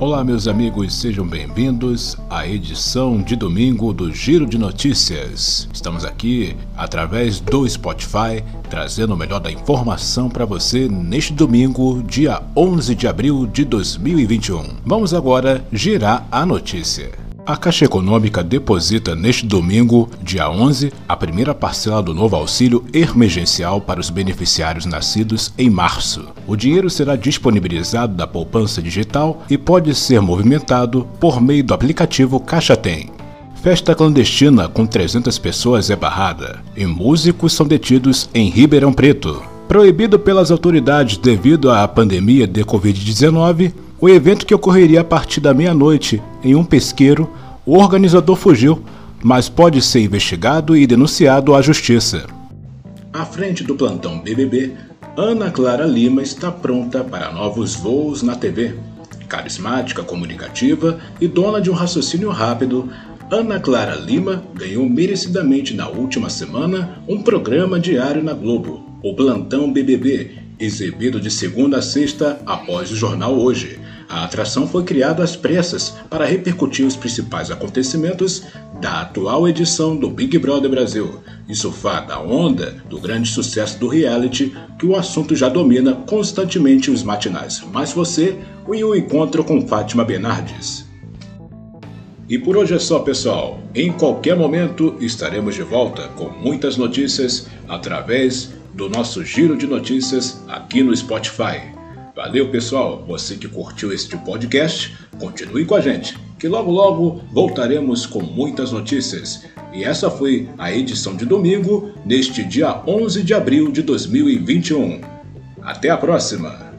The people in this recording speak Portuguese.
Olá, meus amigos, sejam bem-vindos à edição de domingo do Giro de Notícias. Estamos aqui através do Spotify, trazendo o melhor da informação para você neste domingo, dia 11 de abril de 2021. Vamos agora girar a notícia. A Caixa Econômica deposita neste domingo, dia 11, a primeira parcela do novo auxílio emergencial para os beneficiários nascidos em março. O dinheiro será disponibilizado da poupança digital e pode ser movimentado por meio do aplicativo Caixa Tem. Festa clandestina com 300 pessoas é barrada e músicos são detidos em Ribeirão Preto. Proibido pelas autoridades devido à pandemia de Covid-19, o evento que ocorreria a partir da meia-noite em um pesqueiro o organizador fugiu, mas pode ser investigado e denunciado à justiça. À frente do plantão BBB, Ana Clara Lima está pronta para novos voos na TV. Carismática, comunicativa e dona de um raciocínio rápido, Ana Clara Lima ganhou merecidamente na última semana um programa diário na Globo, o Plantão BBB, exibido de segunda a sexta após o jornal Hoje. A atração foi criada às pressas para repercutir os principais acontecimentos da atual edição do Big Brother Brasil e surfar da onda do grande sucesso do reality que o assunto já domina constantemente os matinais. Mas você, e o encontro com Fátima Bernardes. E por hoje é só, pessoal. Em qualquer momento estaremos de volta com muitas notícias através do nosso giro de notícias aqui no Spotify. Valeu, pessoal. Você que curtiu este podcast, continue com a gente, que logo logo voltaremos com muitas notícias. E essa foi a edição de domingo, neste dia 11 de abril de 2021. Até a próxima!